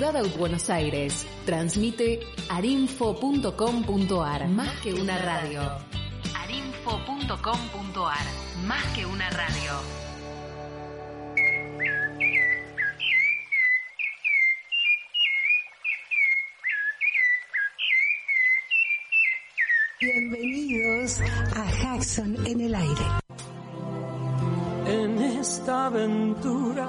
Ciudad de Buenos Aires. Transmite arinfo.com.ar. Más que una radio. arinfo.com.ar. Más que una radio. Bienvenidos a Jackson en el aire. En esta aventura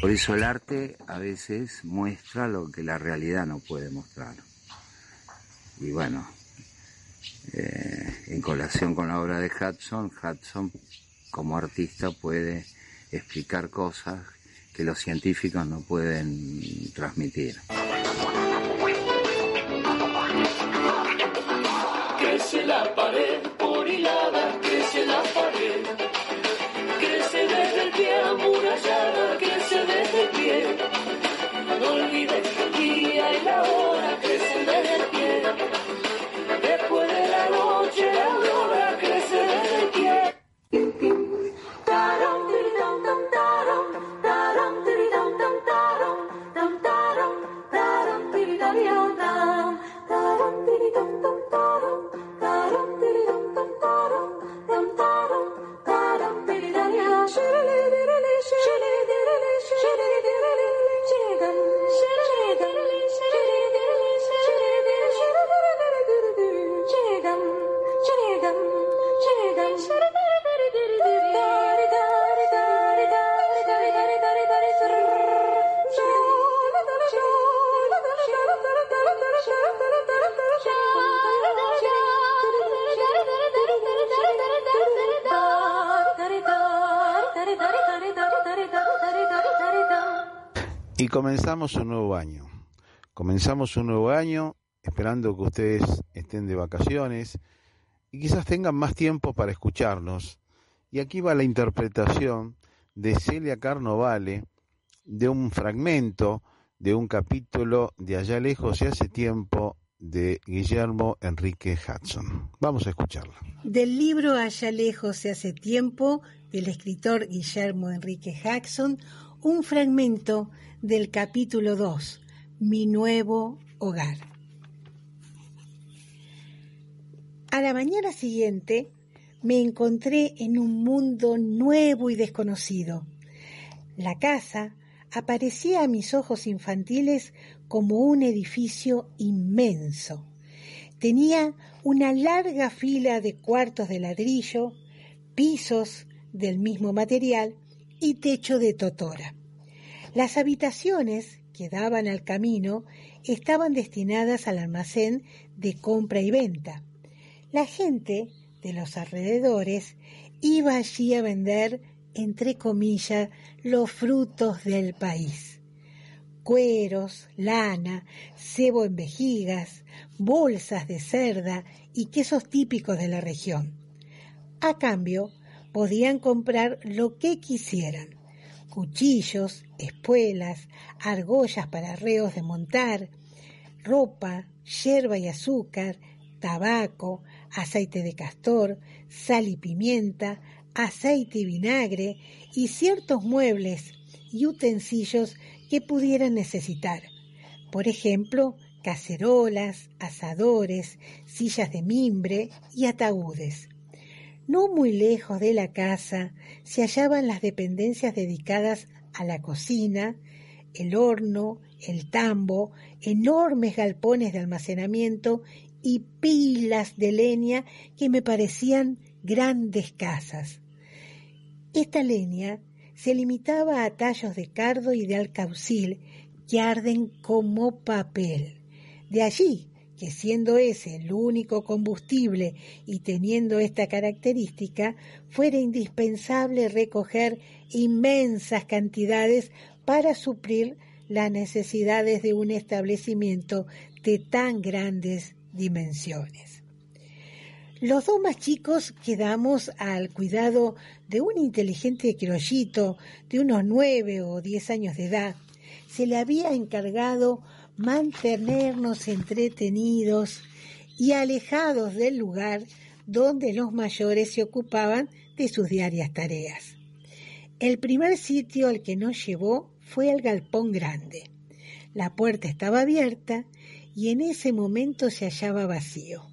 Por eso el arte a veces muestra lo que la realidad no puede mostrar. Y bueno, eh, en colación con la obra de Hudson, Hudson como artista puede explicar cosas que los científicos no pueden transmitir. Y comenzamos un nuevo año. Comenzamos un nuevo año esperando que ustedes estén de vacaciones y quizás tengan más tiempo para escucharnos. Y aquí va la interpretación de Celia Carnovale de un fragmento de un capítulo de Allá lejos y hace tiempo de Guillermo Enrique Hudson. Vamos a escucharla. Del libro Allá lejos se hace tiempo del escritor Guillermo Enrique Jackson, un fragmento del capítulo 2, Mi nuevo hogar. A la mañana siguiente me encontré en un mundo nuevo y desconocido. La casa aparecía a mis ojos infantiles como un edificio inmenso. Tenía una larga fila de cuartos de ladrillo, pisos del mismo material y techo de totora. Las habitaciones que daban al camino estaban destinadas al almacén de compra y venta. La gente de los alrededores iba allí a vender, entre comillas, los frutos del país. Cueros, lana, cebo en vejigas, bolsas de cerda y quesos típicos de la región. A cambio, podían comprar lo que quisieran. Cuchillos, espuelas, argollas para reos de montar, ropa, yerba y azúcar, tabaco, aceite de castor, sal y pimienta, aceite y vinagre y ciertos muebles y utensilios que pudieran necesitar. Por ejemplo, cacerolas, asadores, sillas de mimbre y ataúdes. No muy lejos de la casa se hallaban las dependencias dedicadas a la cocina, el horno, el tambo, enormes galpones de almacenamiento y pilas de leña que me parecían grandes casas. Esta leña se limitaba a tallos de cardo y de alcaucil que arden como papel. De allí que siendo ese el único combustible y teniendo esta característica, fuera indispensable recoger inmensas cantidades para suplir las necesidades de un establecimiento de tan grandes dimensiones. Los dos más chicos quedamos al cuidado de un inteligente criollito de unos nueve o diez años de edad. Se le había encargado mantenernos entretenidos y alejados del lugar donde los mayores se ocupaban de sus diarias tareas. El primer sitio al que nos llevó fue al galpón grande. La puerta estaba abierta y en ese momento se hallaba vacío.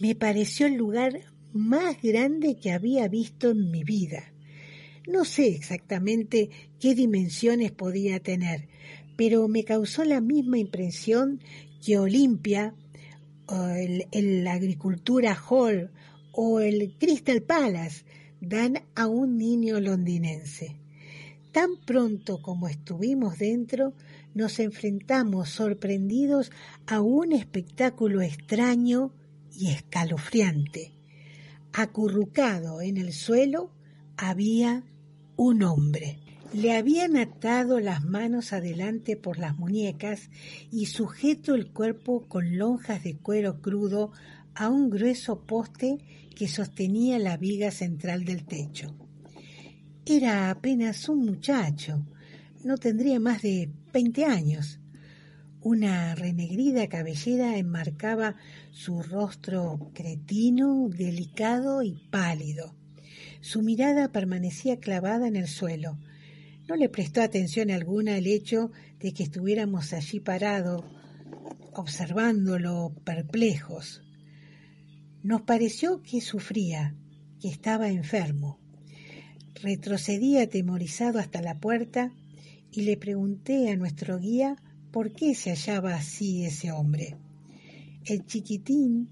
Me pareció el lugar más grande que había visto en mi vida. No sé exactamente qué dimensiones podía tener, pero me causó la misma impresión que Olimpia, el Agricultura Hall o el Crystal Palace dan a un niño londinense. Tan pronto como estuvimos dentro, nos enfrentamos sorprendidos a un espectáculo extraño y escalofriante. Acurrucado en el suelo había un hombre. Le habían atado las manos adelante por las muñecas y sujeto el cuerpo con lonjas de cuero crudo a un grueso poste que sostenía la viga central del techo. Era apenas un muchacho, no tendría más de veinte años. Una renegrida cabellera enmarcaba su rostro cretino, delicado y pálido. Su mirada permanecía clavada en el suelo, no le prestó atención alguna el hecho de que estuviéramos allí parados, observándolo perplejos. Nos pareció que sufría, que estaba enfermo. Retrocedí atemorizado hasta la puerta y le pregunté a nuestro guía por qué se hallaba así ese hombre. El chiquitín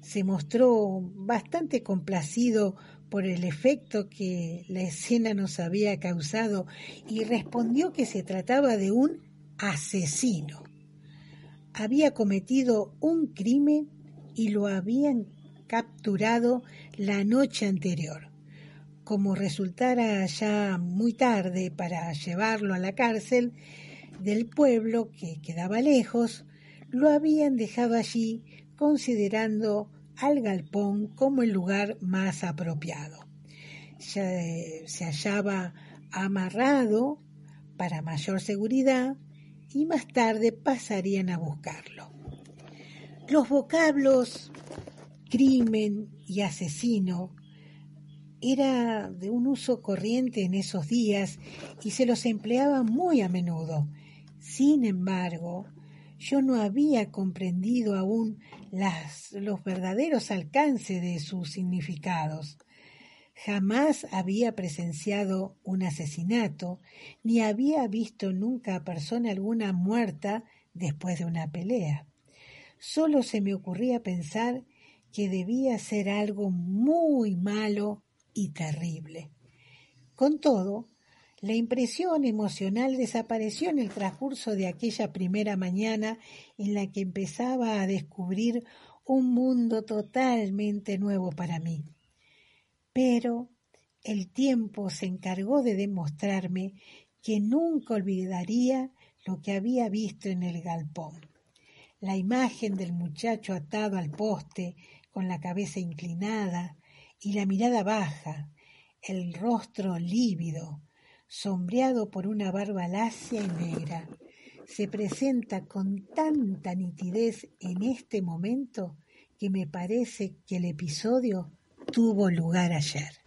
se mostró bastante complacido por el efecto que la escena nos había causado y respondió que se trataba de un asesino. Había cometido un crimen y lo habían capturado la noche anterior. Como resultara ya muy tarde para llevarlo a la cárcel del pueblo que quedaba lejos, lo habían dejado allí considerando al galpón como el lugar más apropiado. Se, se hallaba amarrado para mayor seguridad y más tarde pasarían a buscarlo. Los vocablos crimen y asesino era de un uso corriente en esos días y se los empleaba muy a menudo. Sin embargo, yo no había comprendido aún los verdaderos alcances de sus significados. Jamás había presenciado un asesinato, ni había visto nunca a persona alguna muerta después de una pelea. Solo se me ocurría pensar que debía ser algo muy malo y terrible. Con todo, la impresión emocional desapareció en el transcurso de aquella primera mañana en la que empezaba a descubrir un mundo totalmente nuevo para mí. Pero el tiempo se encargó de demostrarme que nunca olvidaría lo que había visto en el galpón. La imagen del muchacho atado al poste, con la cabeza inclinada, y la mirada baja, el rostro lívido, sombreado por una barba lacia y negra, se presenta con tanta nitidez en este momento que me parece que el episodio tuvo lugar ayer.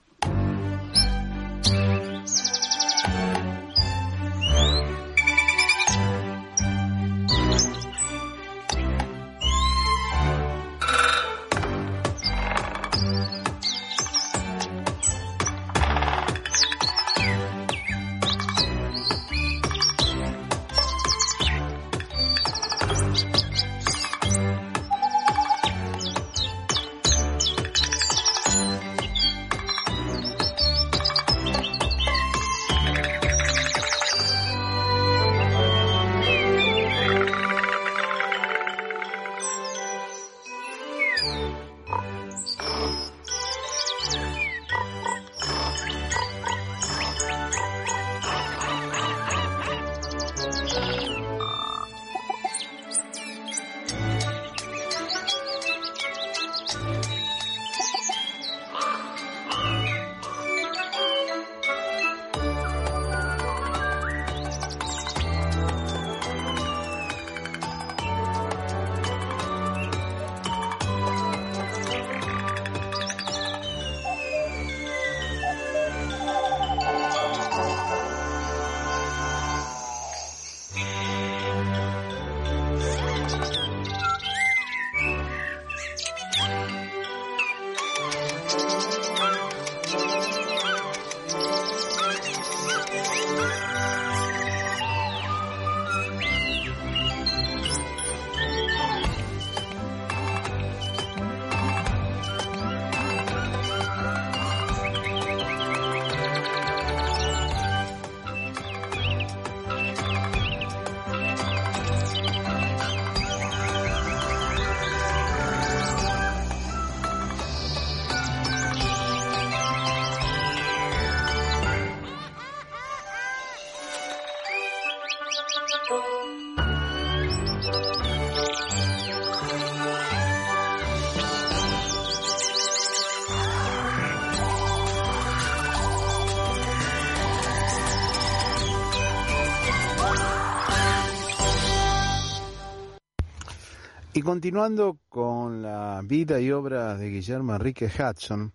Y continuando con la vida y obra de Guillermo Enrique Hudson,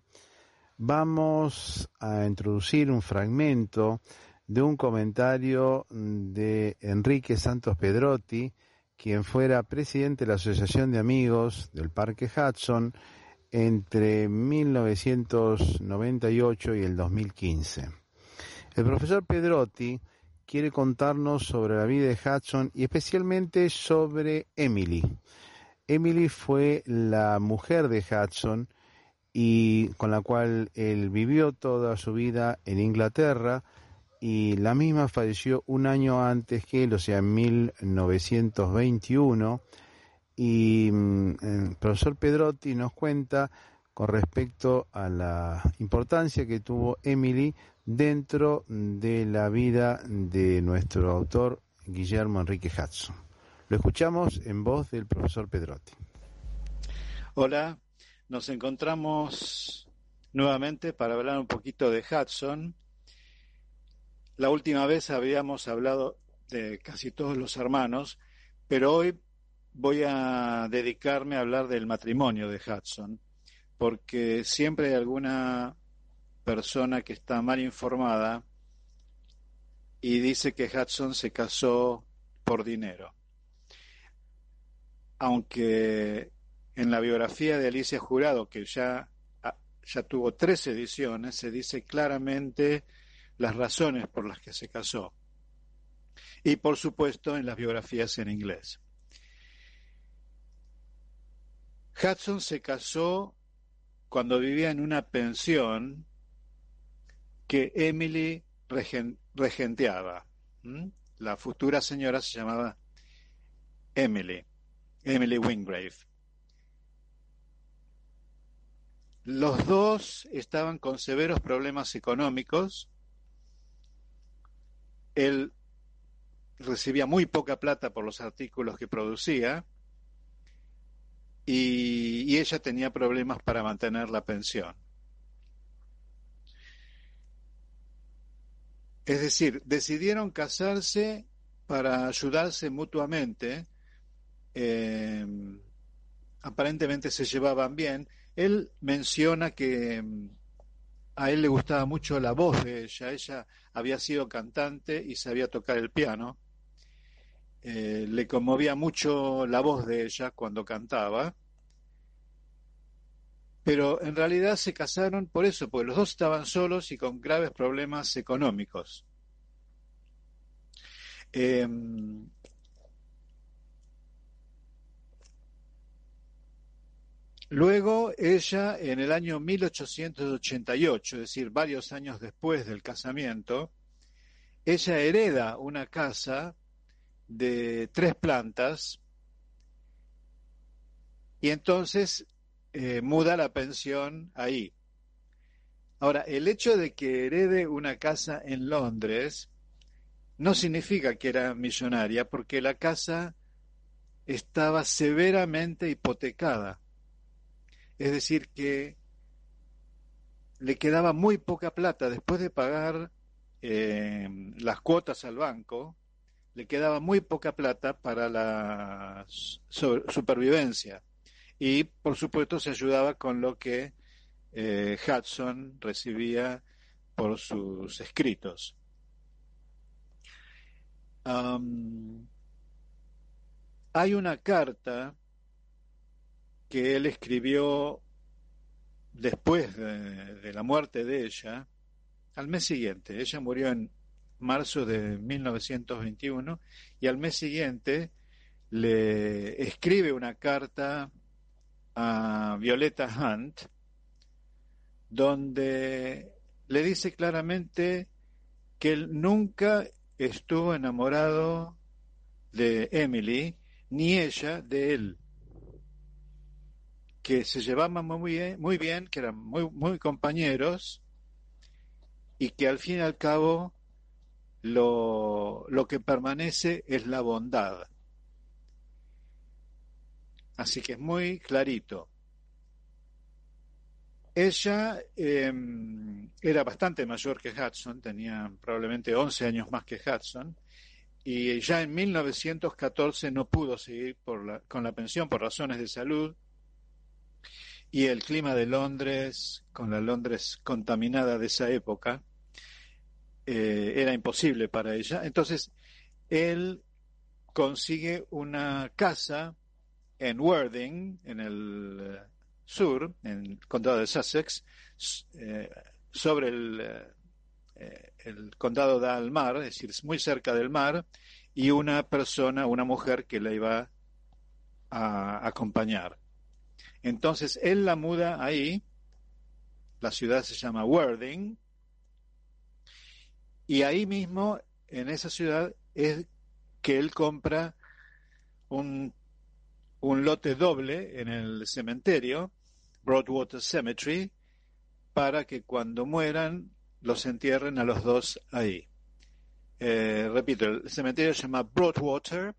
vamos a introducir un fragmento de un comentario de Enrique Santos Pedrotti, quien fuera presidente de la Asociación de Amigos del Parque Hudson entre 1998 y el 2015. El profesor Pedrotti quiere contarnos sobre la vida de Hudson y especialmente sobre Emily. Emily fue la mujer de Hudson y con la cual él vivió toda su vida en Inglaterra y la misma falleció un año antes que él, o sea, en 1921. Y mm, el profesor Pedrotti nos cuenta con respecto a la importancia que tuvo Emily dentro de la vida de nuestro autor Guillermo Enrique Hudson. Lo escuchamos en voz del profesor Pedrotti. Hola, nos encontramos nuevamente para hablar un poquito de Hudson. La última vez habíamos hablado de casi todos los hermanos, pero hoy voy a dedicarme a hablar del matrimonio de Hudson, porque siempre hay alguna persona que está mal informada y dice que Hudson se casó por dinero. Aunque en la biografía de Alicia Jurado, que ya, ya tuvo tres ediciones, se dice claramente las razones por las que se casó. Y por supuesto en las biografías en inglés. Hudson se casó cuando vivía en una pensión que Emily regenteaba. La futura señora se llamaba Emily, Emily Wingrave. Los dos estaban con severos problemas económicos. Él recibía muy poca plata por los artículos que producía y, ella tenía problemas para mantener la pensión. Es decir, decidieron casarse para ayudarse mutuamente eh, aparentemente se llevaban bien. Él menciona que mm, a él le gustaba mucho la voz de ella. Ella había sido cantante y sabía tocar el piano. Eh, le conmovía mucho la voz de ella cuando cantaba. Pero en realidad se casaron por eso, porque los dos estaban solos y con graves problemas económicos. Eh, luego ella, en el año 1888, es decir, varios años después del casamiento, ella hereda una casa de tres plantas y entonces eh, muda la pensión ahí. Ahora, el hecho de que herede una casa en Londres no significa que era millonaria, porque la casa estaba severamente hipotecada. Es decir, que le quedaba muy poca plata después de pagar eh, las cuotas al banco, le quedaba muy poca plata para la supervivencia. Y, por supuesto, se ayudaba con lo que eh, Hudson recibía por sus escritos. Hay una carta que él escribió después de, de la muerte de ella, al mes siguiente. Ella murió en marzo de 1921 y al mes siguiente le escribe una carta a Violeta Hunt donde le dice claramente que él nunca estuvo enamorado de Emily, ni ella de él, que se llevaban muy bien, muy bien que eran muy, compañeros, y que al fin y al cabo lo, lo que permanece es la bondad. Así que es muy clarito. Ella eh, era bastante mayor que Hudson, tenía probablemente 11 años más que Hudson, y ya en 1914 no pudo seguir con la pensión por razones de salud, y el clima de Londres, con la Londres contaminada de esa época, eh, era imposible para ella. Entonces, él consigue una casa en Worthing, en el eh, sur, en el condado de Sussex, eh, sobre el, condado da al mar, es decir, muy cerca del mar, y una persona, una mujer que la iba a acompañar. Entonces él la muda ahí, la ciudad se llama Worthing, y ahí mismo, en esa ciudad, es que él compra un, un lote doble en el cementerio, Broadwater Cemetery, para que cuando mueran los entierren a los dos ahí. Eh, repito, el cementerio se llama Broadwater,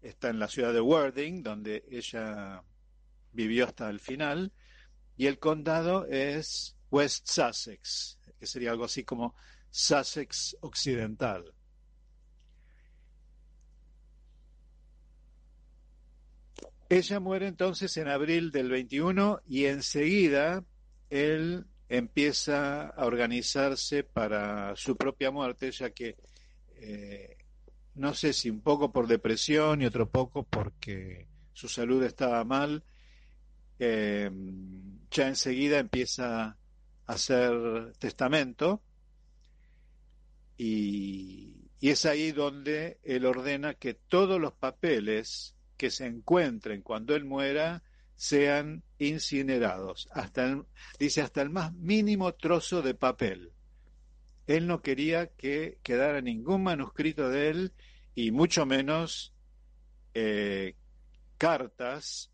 está en la ciudad de Worthing, donde ella vivió hasta el final, y el condado es West Sussex, que sería algo así como Sussex Occidental. Ella muere entonces en abril del 21 y enseguida él empieza a organizarse para su propia muerte, ya que eh, no sé si un poco por depresión y otro poco porque su salud estaba mal, eh, ya enseguida empieza a hacer testamento y, y es ahí donde él ordena que todos los papeles que se encuentren cuando él muera sean incinerados, hasta dice hasta el más mínimo trozo de papel. Él no quería que quedara ningún manuscrito de él y mucho menos eh, cartas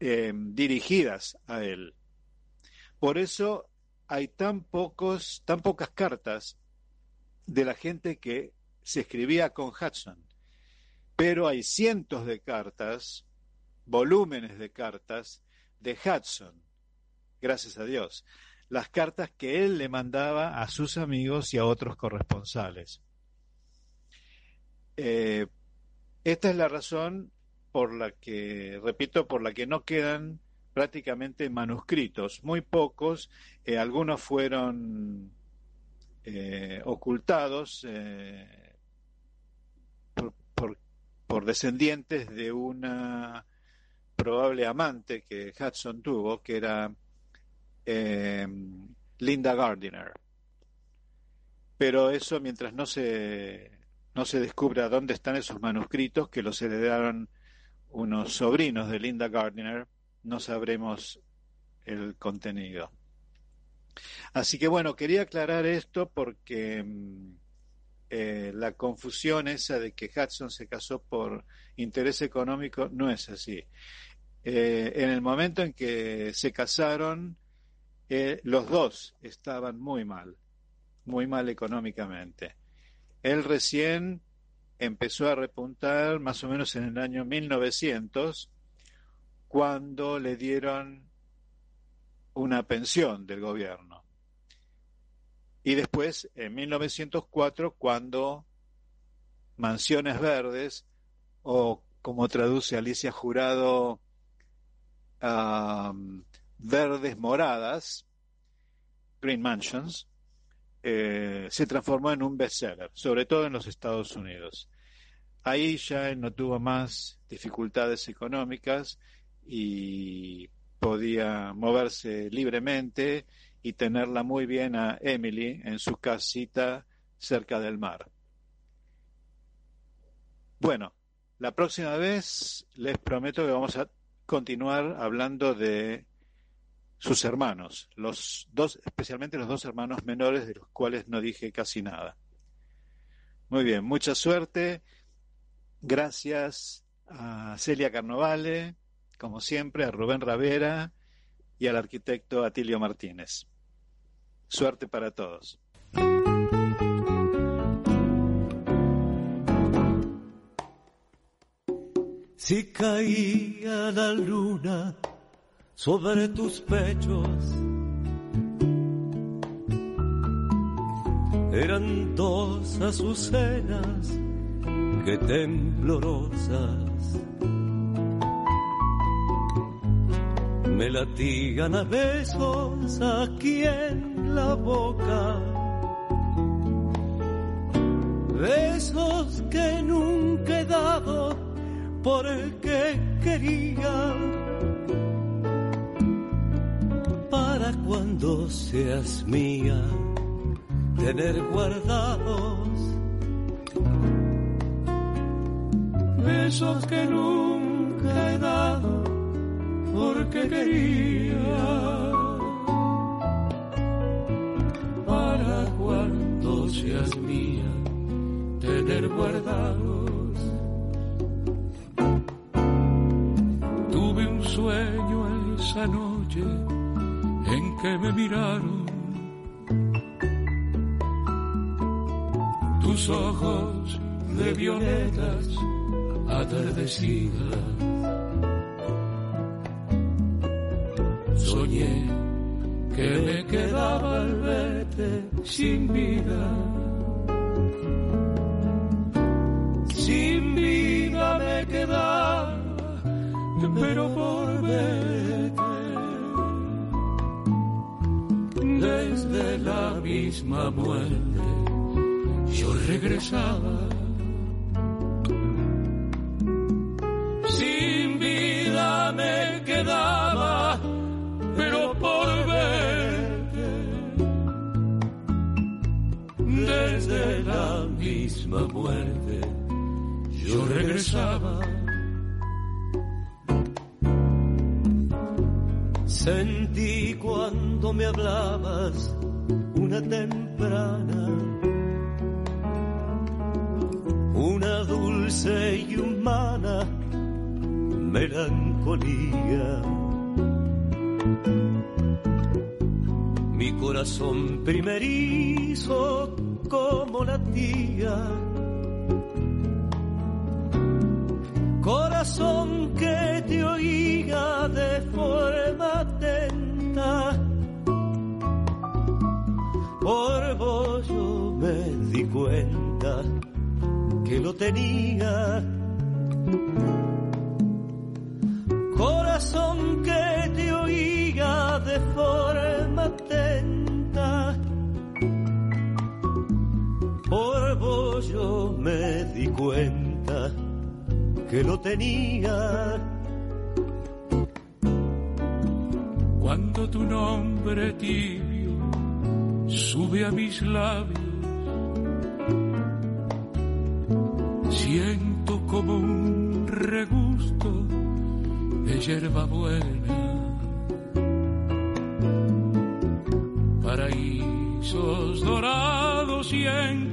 eh, dirigidas a él. Por eso hay tan pocos, tan pocas cartas de la gente que se escribía con Hudson. Pero hay cientos de cartas, volúmenes de cartas de Hudson, gracias a Dios. las cartas que él le mandaba a sus amigos y a otros corresponsales. Eh, esta es la razón por la que, repito, por la que no quedan prácticamente manuscritos, muy pocos, eh, algunos fueron eh, ocultados eh, por, por, descendientes de una probable amante que Hudson tuvo, que era Linda Gardiner. Pero eso mientras no se, no se descubra dónde están esos manuscritos que los heredaron unos sobrinos de Linda Gardiner, no sabremos el contenido. Así que bueno, quería aclarar esto porque eh, la confusión esa de que Hudson se casó por interés económico no es así. Eh, en el momento en que se casaron, eh, los dos estaban muy mal, muy mal económicamente. Él recién empezó a repuntar más o menos en el año 1900, cuando le dieron una pensión del gobierno. Y después, en 1904, cuando Mansiones Verdes, o como traduce Alicia Jurado, um, Verdes Moradas, Green Mansions, eh, se transformó en un bestseller, sobre todo en los Estados Unidos. Ahí ya no tuvo más dificultades económicas y podía moverse libremente y tenerla muy bien a Emily en su casita cerca del mar. Bueno, la próxima vez les prometo que vamos a continuar hablando de sus hermanos, los dos, especialmente los dos hermanos menores de los cuales no dije casi nada. Muy bien, mucha suerte. Gracias a Celia Carnovale, como siempre, a Rubén Ravera y al arquitecto Atilio Martínez. Suerte para todos. Si caía la luna sobre tus pechos, eran dos azucenas que temblorosas me latigan a besos aquí en la boca. Besos que nunca he dado porque quería. Para cuando seas mía, tener guardados. Besos que nunca he dado porque quería. Para cuando seas mía, tener guardados. Tuve un sueño esa noche que me miraron tus ojos de violetas atardecidas. Soñé que me quedaba al verte sin vida. Sin vida me quedaba, pero por misma muerte yo regresaba. Sin vida me quedaba pero por verte desde la misma muerte yo regresaba. Sentí cuando me hablabas temprana, una dulce y humana melancolía mi corazón primerizo como la tía. Corazón que te oía de lo tenía. Corazón que te oía de forma atenta. Por vos yo me di cuenta que lo tenía. Cuando tu nombre tibio sube a mis labios, siento como un regusto de hierba buena. Paraísos dorados siento en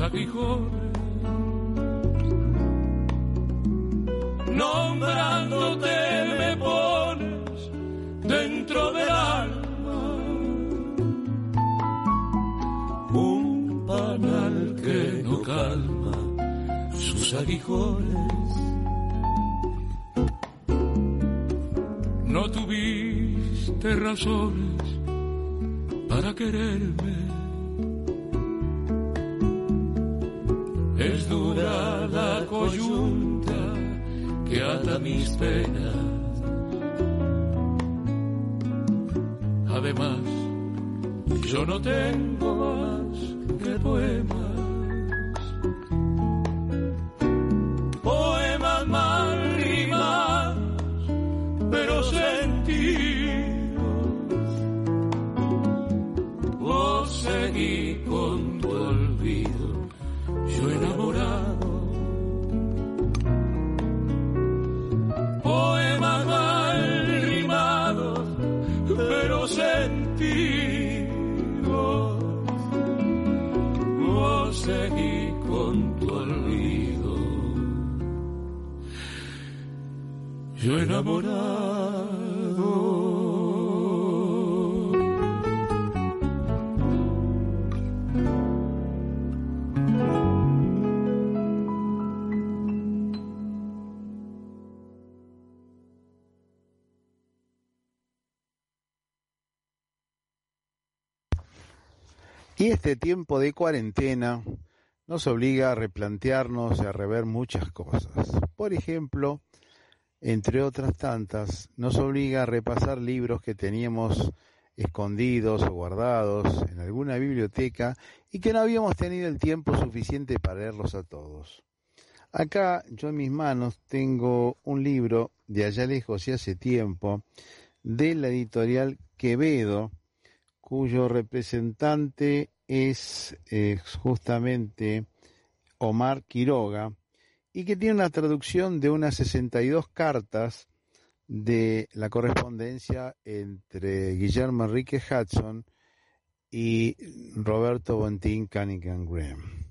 aguijones. Nombrándote me pones dentro del alma un panal que no calma sus aguijones. No tuviste razones para quererme. Es dura la coyunta que ata mis penas. Además, yo no tengo más que poemas. Y este tiempo de cuarentena nos obliga a replantearnos y a rever muchas cosas. Por ejemplo, entre otras tantas, nos obliga a repasar libros que teníamos escondidos o guardados en alguna biblioteca y que no habíamos tenido el tiempo suficiente para leerlos a todos. Acá yo en mis manos tengo un libro de allá lejos y hace tiempo de la editorial Quevedo, cuyo representante es eh, justamente Omar Quiroga, y que tiene una traducción de unas 62 cartas de la correspondencia entre Guillermo Enrique Hudson y Roberto Bontín Cunningham Graham.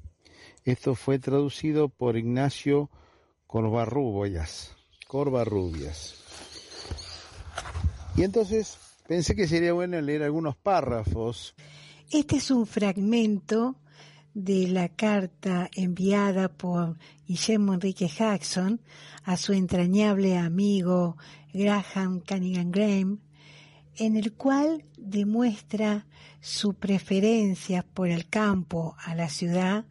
Esto fue traducido por Ignacio Corvarrubias. Corvarrubias. Y entonces pensé que sería bueno leer algunos párrafos. Este es un fragmento de la carta enviada por Guillermo Enrique Jackson a su entrañable amigo Graham Cunningham Graham, en el cual demuestra su preferencia por el campo a la ciudad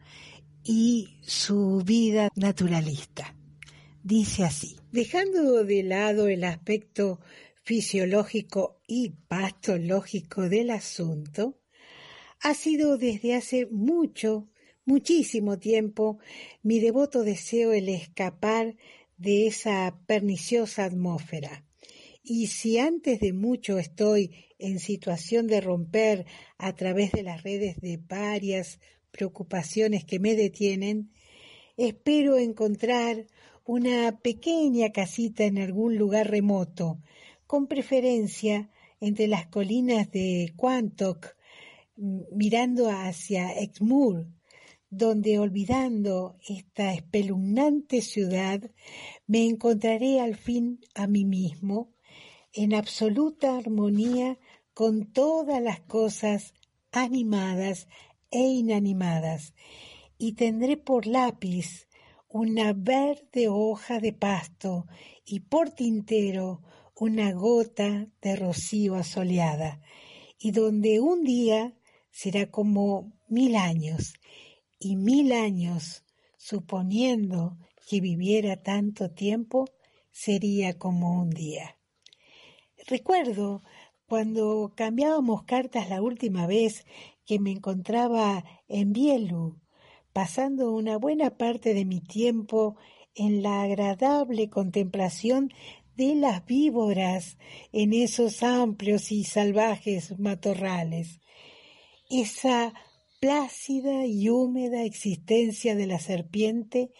y su vida naturalista. Dice así, dejando de lado el aspecto fisiológico y patológico del asunto, ha sido desde hace mucho, muchísimo tiempo mi devoto deseo el escapar de esa perniciosa atmósfera. Y si antes de mucho estoy en situación de romper a través de las redes de varias preocupaciones que me detienen, espero encontrar una pequeña casita en algún lugar remoto, con preferencia entre las colinas de Quantock, mirando hacia Exmoor, donde olvidando esta espeluznante ciudad, me encontraré al fin a mí mismo, en absoluta armonía con todas las cosas animadas e inanimadas, y tendré por lápiz una verde hoja de pasto y por tintero una gota de rocío asoleada, y donde un día será como mil años, y mil años, suponiendo que viviera tanto tiempo, sería como un día. Recuerdo cuando cambiábamos cartas la última vez que me encontraba en Bielu, pasando una buena parte de mi tiempo en la agradable contemplación de las víboras en esos amplios y salvajes matorrales. Esa plácida y húmeda existencia de la serpiente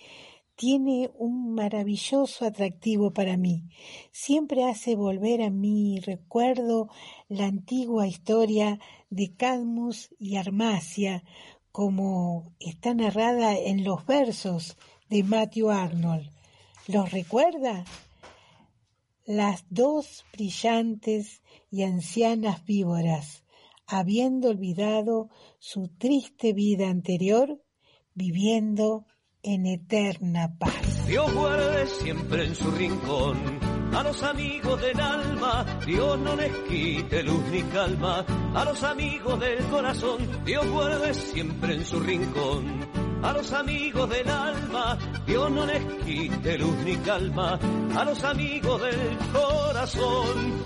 tiene un maravilloso atractivo para mí. Siempre hace volver a mi recuerdo la antigua historia de Cadmus y Armacia, como está narrada en los versos de Matthew Arnold. ¿Los recuerda? Las dos brillantes y ancianas víboras, habiendo olvidado su triste vida anterior, viviendo en eterna paz. Dios guarde siempre en su rincón a los amigos del alma, Dios no les quite luz ni calma, a los amigos del corazón, Dios guarde siempre en su rincón. A los amigos del alma, Dios no les quite luz ni calma, a los amigos del corazón.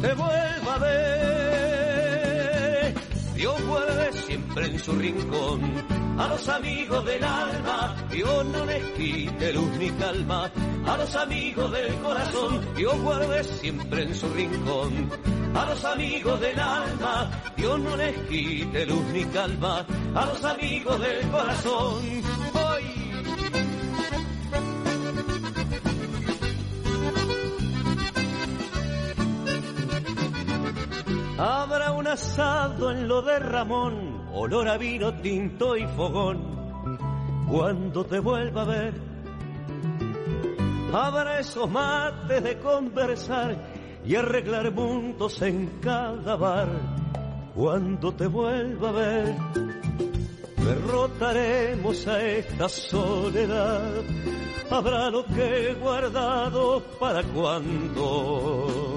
te vuelva a ver. Dios guarde siempre en su rincón a los amigos del alma, Dios no les quite luz ni calma, a los amigos del corazón, Dios guarde siempre en su rincón. A los amigos del alma, Dios no les quite luz ni calma, a los amigos del corazón. Habrá un asado en lo de Ramón, olor a vino tinto y fogón, cuando te vuelva a ver. Habrá esos mates de conversar y arreglar mundos en cada bar, cuando te vuelva a ver. Derrotaremos a esta soledad, habrá lo que he guardado para cuando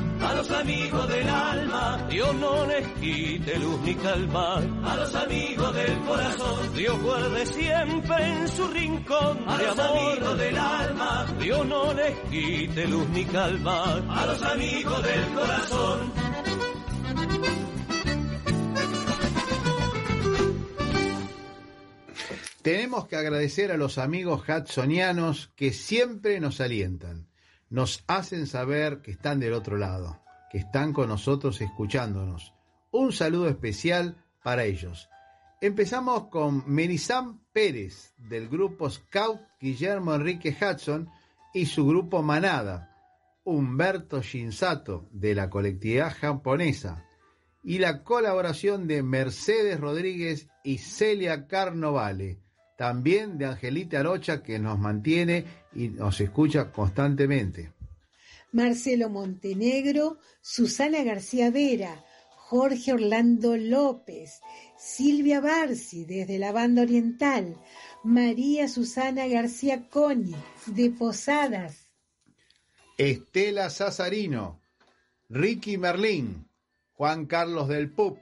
a los amigos del alma, Dios no les quite luz ni calma, a los amigos del corazón, Dios guarde siempre en su rincón, a los amigos del alma, Dios no les quite luz ni calma, a los amigos del corazón. Tenemos que agradecer a los amigos hudsonianos que siempre nos alientan, nos hacen saber que están del otro lado, que están con nosotros escuchándonos. Un saludo especial para ellos. Empezamos con Merizam Pérez del grupo Scout Guillermo Enrique Hudson y su grupo Manada, Humberto Shinsato de la colectividad japonesa y la colaboración de Mercedes Rodríguez y Celia Carnovale, también de Angelita Arocha que nos mantiene y nos escucha constantemente. Marcelo Montenegro, Susana García Vera, Jorge Orlando López, Silvia Barci desde la banda oriental, María Susana García Coni de Posadas, Estela Sazarino, Ricky Merlín, Juan Carlos del Pup,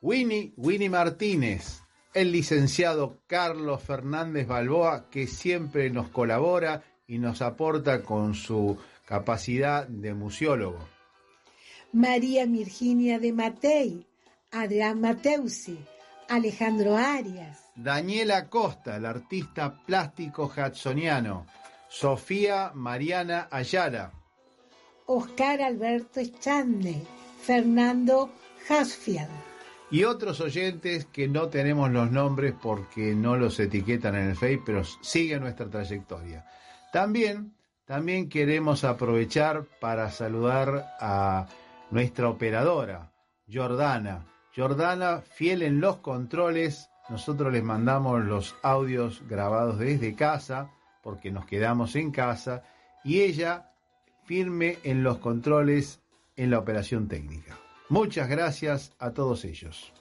Winnie Winnie Martínez, el licenciado Carlos Fernández Balboa, que siempre nos colabora y nos aporta con su capacidad de museólogo. María Virginia de Matei, Adrián Mateusi, Alejandro Arias, Daniela Costa, el artista plástico hudsoniano. Sofía Mariana Ayala. Oscar Alberto Echande, Fernando Hasfield. Y otros oyentes que no tenemos los nombres porque no los etiquetan en el Face, pero siguen nuestra trayectoria. También, también queremos aprovechar para saludar a nuestra operadora, Jordana. Jordana, fiel en los controles, nosotros les mandamos los audios grabados desde casa, porque nos quedamos en casa, y ella firme en los controles en la operación técnica. Muchas gracias a todos ellos.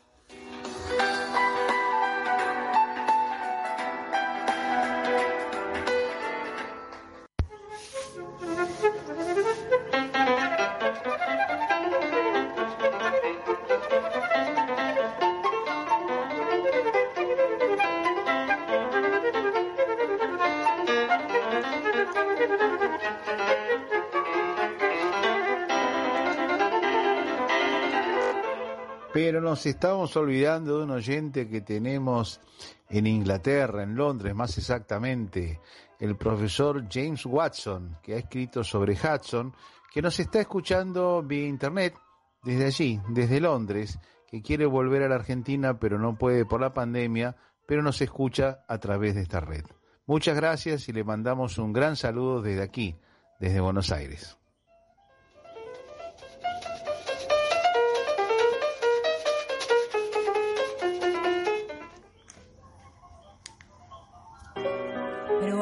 Nos estamos olvidando de un oyente que tenemos en Inglaterra, en Londres más exactamente, el profesor James Watson, que ha escrito sobre Hudson, que nos está escuchando vía internet desde allí, desde Londres, que quiere volver a la Argentina pero no puede por la pandemia, pero nos escucha a través de esta red. Muchas gracias y le mandamos un gran saludo desde aquí, desde Buenos Aires.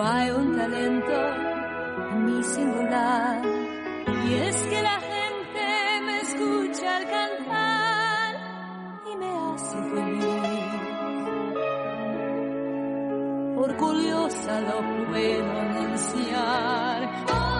Hay un talento en mi singular y es que la gente me escucha al cantar y me hace feliz. Por curiosa lo puedo anunciar.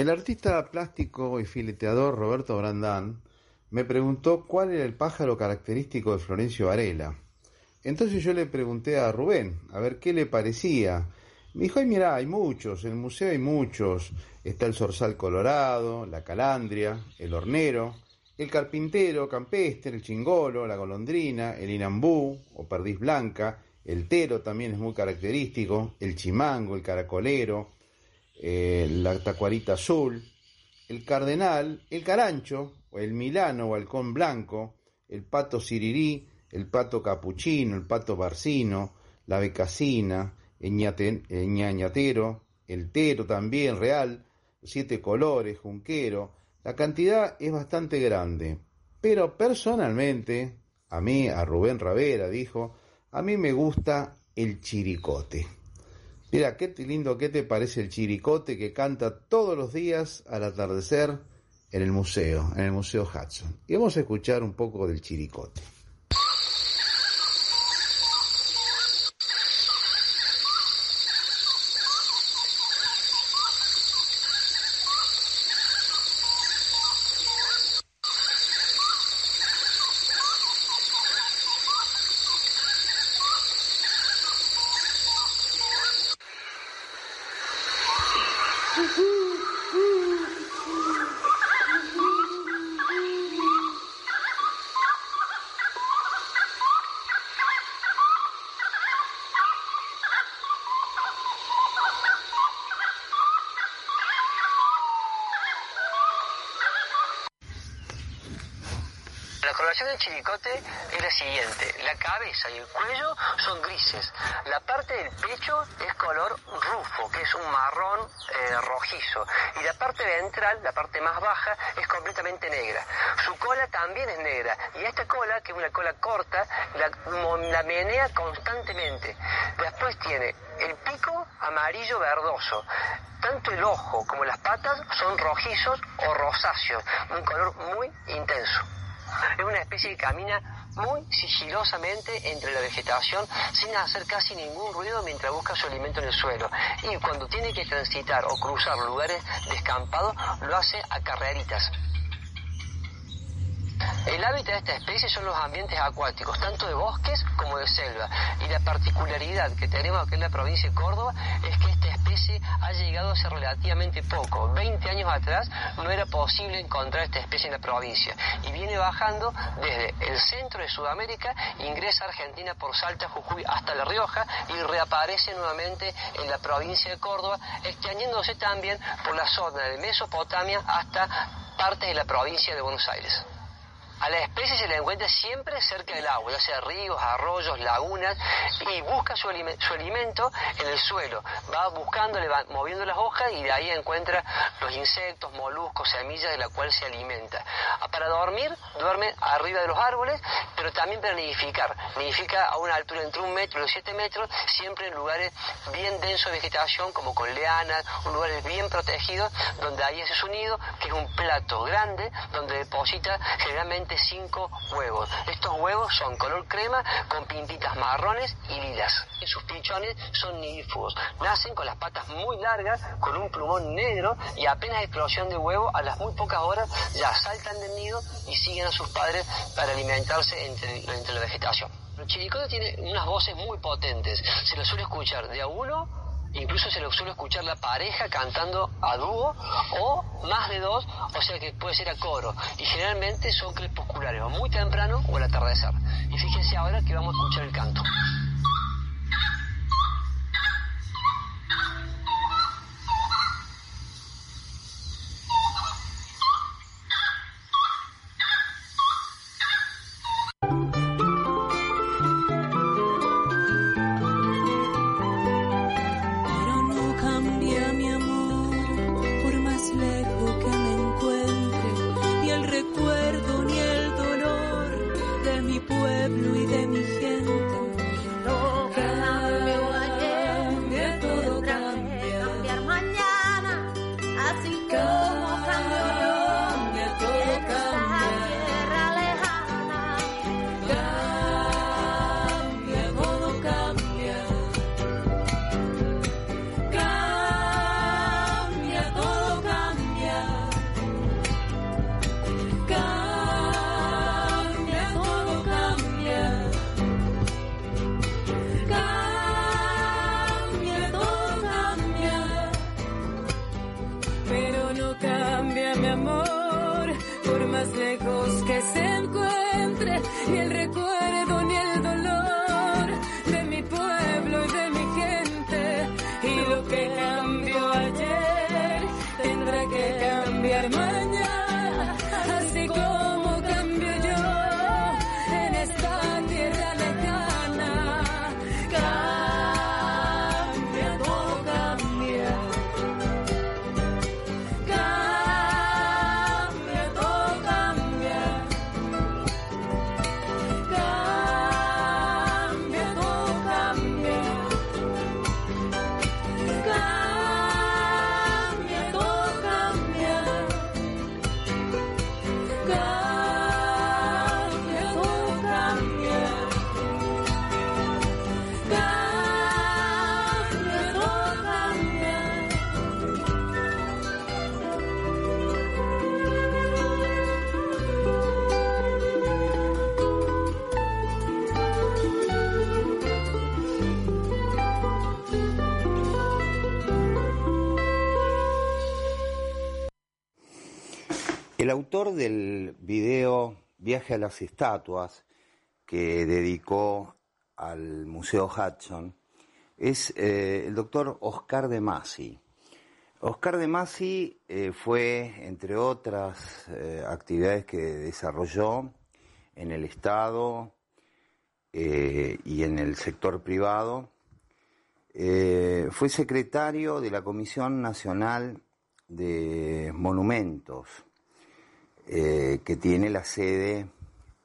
El artista plástico y fileteador Roberto Brandán me preguntó cuál era el pájaro característico de Florencio Varela. Entonces yo le pregunté a Rubén a ver qué le parecía. Me dijo, ay mira, hay muchos, en el museo hay muchos. Está el zorzal colorado, la calandria, el hornero, el carpintero campestre, el chingolo, la golondrina, el inambú o perdiz blanca, el tero también es muy característico, el chimango, el caracolero, eh, la tacuarita azul, el cardenal, el carancho, el milano o halcón blanco, el pato sirirí, el pato capuchino, el pato barcino, la becasina, el el ñañatero, el tero también real, siete colores, junquero. La cantidad es bastante grande, pero personalmente, a mí, a Rubén Ravera dijo, a mí me gusta el chiricote. Mira, qué lindo, ¿qué te parece el chiricote que canta todos los días al atardecer en el museo, en el Museo Hudson? Y vamos a escuchar un poco del chiricote. Coloración del chiricote es la siguiente. La cabeza y el cuello son grises. La parte del pecho es color rufo, que es un marrón eh, rojizo. Y la parte ventral, la parte más baja, es completamente negra. Su cola también es negra. Y esta cola, que es una cola corta, la, la menea constantemente. Después tiene el pico amarillo verdoso. Tanto el ojo como las patas son rojizos o rosáceos, un color muy intenso. Es una especie que camina muy sigilosamente entre la vegetación sin hacer casi ningún ruido mientras busca su alimento en el suelo. Y cuando tiene que transitar o cruzar lugares descampados, lo hace a carreritas. El hábitat de esta especie son los ambientes acuáticos, tanto de bosques como de selva. Y la particularidad que tenemos aquí en la provincia de Córdoba es que esta especie ha llegado hace relativamente poco. 20 años atrás no era posible encontrar esta especie en la provincia. Y viene bajando desde el centro de Sudamérica, ingresa a Argentina por Salta, Jujuy hasta La Rioja y reaparece nuevamente en la provincia de Córdoba, extendiéndose también por la zona de Mesopotamia hasta partes de la provincia de Buenos Aires. A la especie se la encuentra siempre cerca del agua, ya sea ríos, arroyos, lagunas, y busca su, alime- su alimento en el suelo. Va buscando, le va moviendo las hojas y de ahí encuentra los insectos, moluscos, semillas de la cual se alimenta. Ah, Para dormir, duerme arriba de los árboles, pero también para nidificar. Nidifica a una altura entre un metro y los siete metros, siempre en lugares bien densos de vegetación, como con lianas, un lugares bien protegidos, donde ahí hace su nido, que es un plato grande, donde deposita generalmente cinco huevos. Estos huevos son color crema con pintitas marrones y lilas. Sus pichones son nidífugos. Nacen con las patas muy largas, con un plumón negro y apenas explosión de huevo, a las muy pocas horas ya saltan del nido y siguen a sus padres para alimentarse entre, la vegetación. El chiricote tiene unas voces muy potentes. Se lo suele escuchar de a uno Incluso se lo suele escuchar la pareja cantando a dúo o más de dos, o sea que puede ser a coro. Y generalmente son crepusculares, o muy temprano o al atardecer. Y fíjense ahora que vamos a escuchar el canto. El autor del video Viaje a las Estatuas, que dedicó al Museo Hudson, es eh, el doctor Oscar de Masi. Oscar de Masi eh, fue, entre otras eh, actividades que desarrolló en el Estado y en el sector privado, fue secretario de la Comisión Nacional de Monumentos, que tiene la sede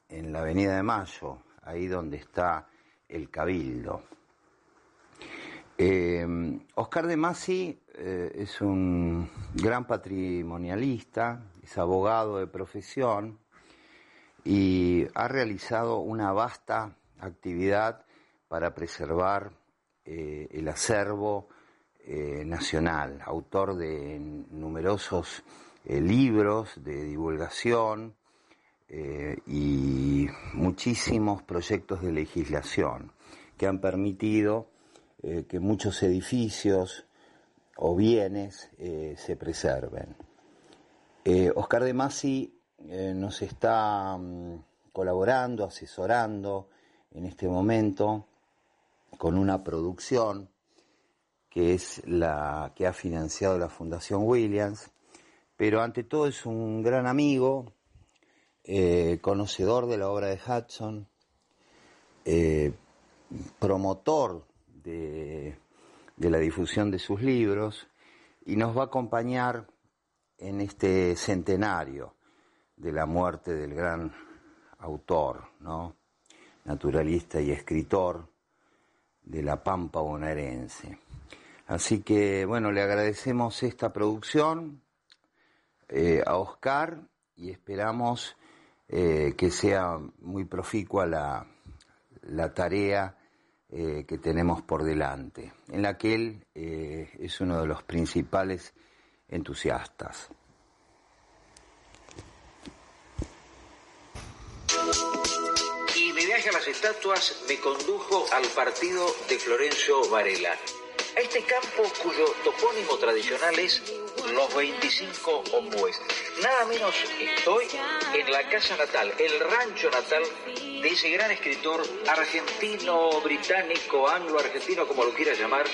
en la Avenida de Mayo, ahí donde está el Cabildo. Eh, Oscar de Masi eh, es un gran patrimonialista, es abogado de profesión y ha realizado una vasta actividad para preservar eh, el acervo nacional, autor de numerosos libros de divulgación y muchísimos proyectos de legislación que han permitido eh, que muchos edificios o bienes eh, se preserven. Eh, Oscar de Masi nos está mm, colaborando, asesorando en este momento con una producción que es la que ha financiado la Fundación Williams, pero ante todo es un gran amigo, conocedor de la obra de Hudson, promotor de, la difusión de sus libros y nos va a acompañar en este centenario de la muerte del gran autor, ¿no? naturalista y escritor de la Pampa bonaerense. Así que, bueno, le agradecemos esta producción eh, a Oscar y esperamos eh, que sea muy proficua la, la tarea eh, que tenemos por delante, en la que él es uno de los principales entusiastas. Y mi viaje a las estatuas me condujo al partido de Florencio Varela, este campo cuyo topónimo tradicional es los 25 ombúes. Nada menos estoy en la casa natal, el rancho natal de ese gran escritor argentino, británico, anglo-argentino, como lo quiera llamar,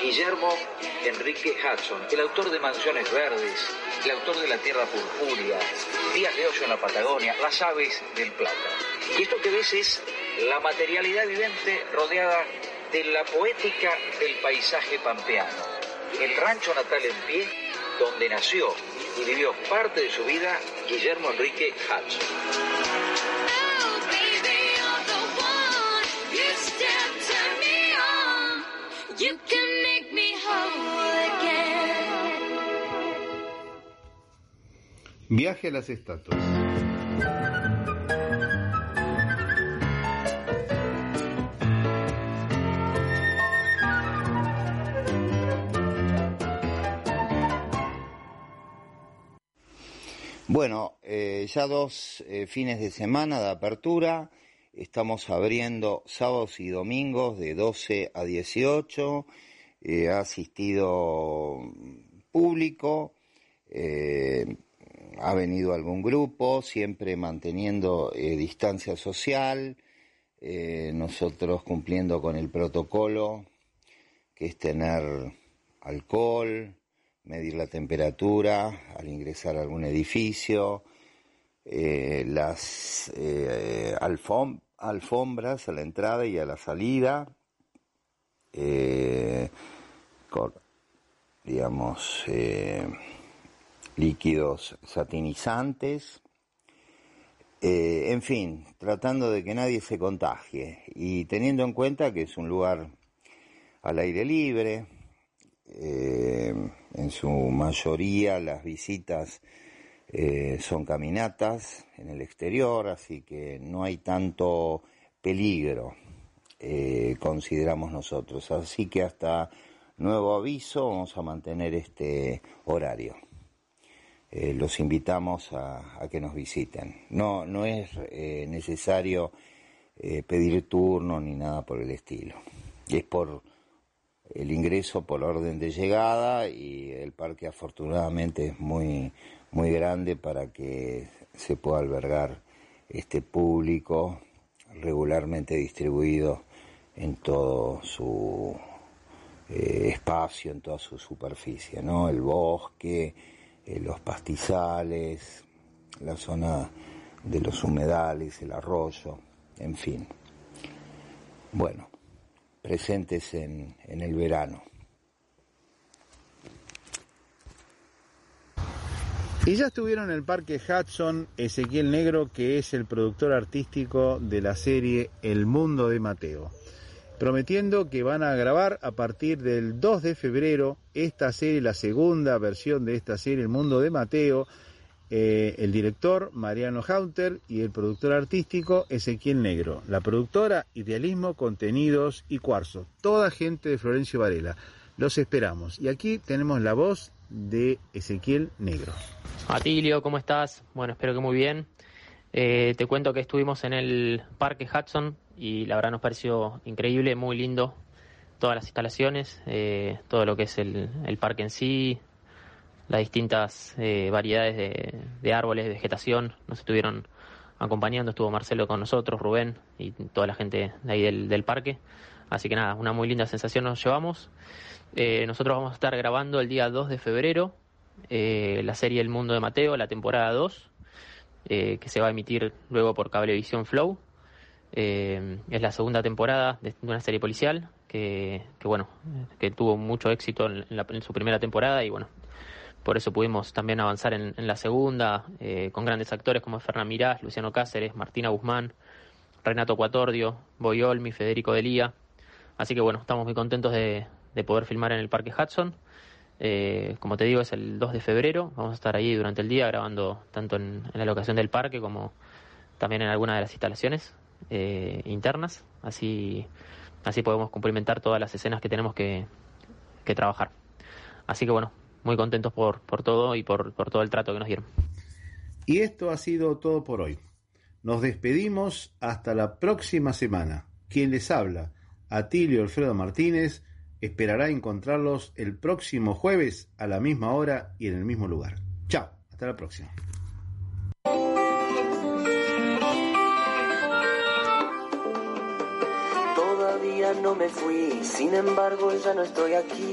Guillermo Enrique Hudson, el autor de Mansiones Verdes, el autor de La Tierra Purpúrea, Días de Ocio en la Patagonia, Las Aves del Plata. Y esto que ves es la materialidad vivente rodeada de la poética del paisaje pampeano. El rancho natal en pie, donde nació y vivió parte de su vida Guillermo Enrique Hudson. Viaje a las estatuas. Bueno, eh, ya dos eh, fines de semana de apertura. Estamos abriendo sábados y domingos de 12 a 18. Eh, ha asistido público, ha venido algún grupo, siempre manteniendo distancia social, nosotros cumpliendo con el protocolo, que es tener alcohol, medir la temperatura al ingresar a algún edificio, eh, las eh, alfombras a la entrada y a la salida, eh, con, digamos, líquidos satinizantes, en fin, tratando de que nadie se contagie y teniendo en cuenta que es un lugar al aire libre, eh, en su mayoría las visitas eh, son caminatas en el exterior, así que no hay tanto peligro, eh, consideramos nosotros. Así que hasta nuevo aviso vamos a mantener este horario. los invitamos a, que nos visiten. No, no es necesario pedir turno ni nada por el estilo. Es por el ingreso por orden de llegada y el parque afortunadamente es muy, muy grande para que se pueda albergar este público regularmente distribuido en todo su eh, espacio, en toda su superficie, ¿no? El bosque, eh, los pastizales, la zona de los humedales, el arroyo, en fin. Bueno, presentes en, en el verano. Y ya estuvieron en el Parque Hudson Ezequiel Negro, que es el productor artístico de la serie El Mundo de Mateo, prometiendo que van a grabar a partir del 2 de febrero esta serie, la segunda versión de esta serie El Mundo de Mateo, eh, el director Mariano Haunter y el productor artístico Ezequiel Negro. La productora Idealismo, Contenidos y Cuarzo. Toda gente de Florencio Varela. Los esperamos. Y aquí tenemos la voz de Ezequiel Negro. Atilio, ¿cómo estás? Bueno, espero que muy bien. Eh, te cuento que estuvimos en el Parque Hudson y la verdad nos pareció increíble, muy lindo todas las instalaciones, eh, todo lo que es el, el, parque en sí, las distintas eh, variedades de, árboles, de vegetación, nos estuvieron acompañando, estuvo Marcelo con nosotros, Rubén y toda la gente de ahí del, parque. Así que nada, una muy linda sensación nos llevamos. Eh, nosotros vamos a estar grabando el día 2 de febrero eh, la serie El Mundo de Mateo, la temporada 2, eh, que se va a emitir luego por Cablevisión Flow. es la segunda temporada de una serie policial que, que bueno, que tuvo mucho éxito en, la, en, su primera temporada y bueno, por eso pudimos también avanzar en, en la segunda con grandes actores como Fernán Mirás, Luciano Cáceres, Martina Guzmán, Renato Cuatordio, Boyolmi, Federico Delía. Así que bueno, estamos muy contentos de, de poder filmar en el Parque Hudson. Eh, como te digo, es el 2 de febrero. Vamos a estar ahí durante el día grabando tanto en, en la locación del parque como también en alguna de las instalaciones eh, internas. Así, así podemos cumplimentar todas las escenas que tenemos que, que trabajar. Así que bueno, muy contentos por, por todo y por, por todo el trato que nos dieron. Y esto ha sido todo por hoy. Nos despedimos hasta la próxima semana. Quien les habla, Atilio Alfredo Martínez, esperará encontrarlos el próximo jueves a la misma hora y en el mismo lugar. Chao, hasta la próxima. Todavía no me fui, sin embargo ya no estoy aquí.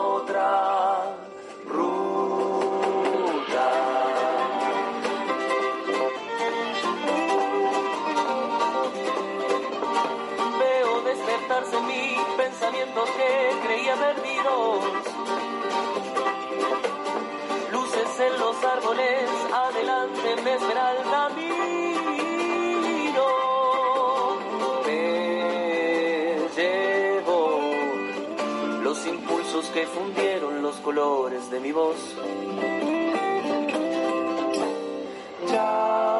árboles, adelante me espera el camino. Me llevo los impulsos que fundieron los colores de mi voz. Chao,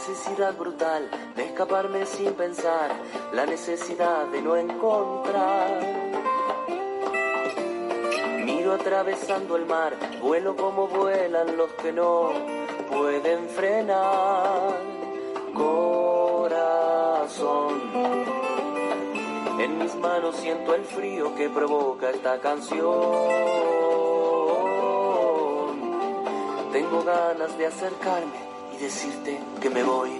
necesidad brutal de escaparme sin pensar, la necesidad de no encontrar. Miro atravesando el mar, vuelo como vuelan los que no pueden frenar. Corazón, en mis manos siento el frío que provoca esta canción. Tengo ganas de acercarme decirte que me voy.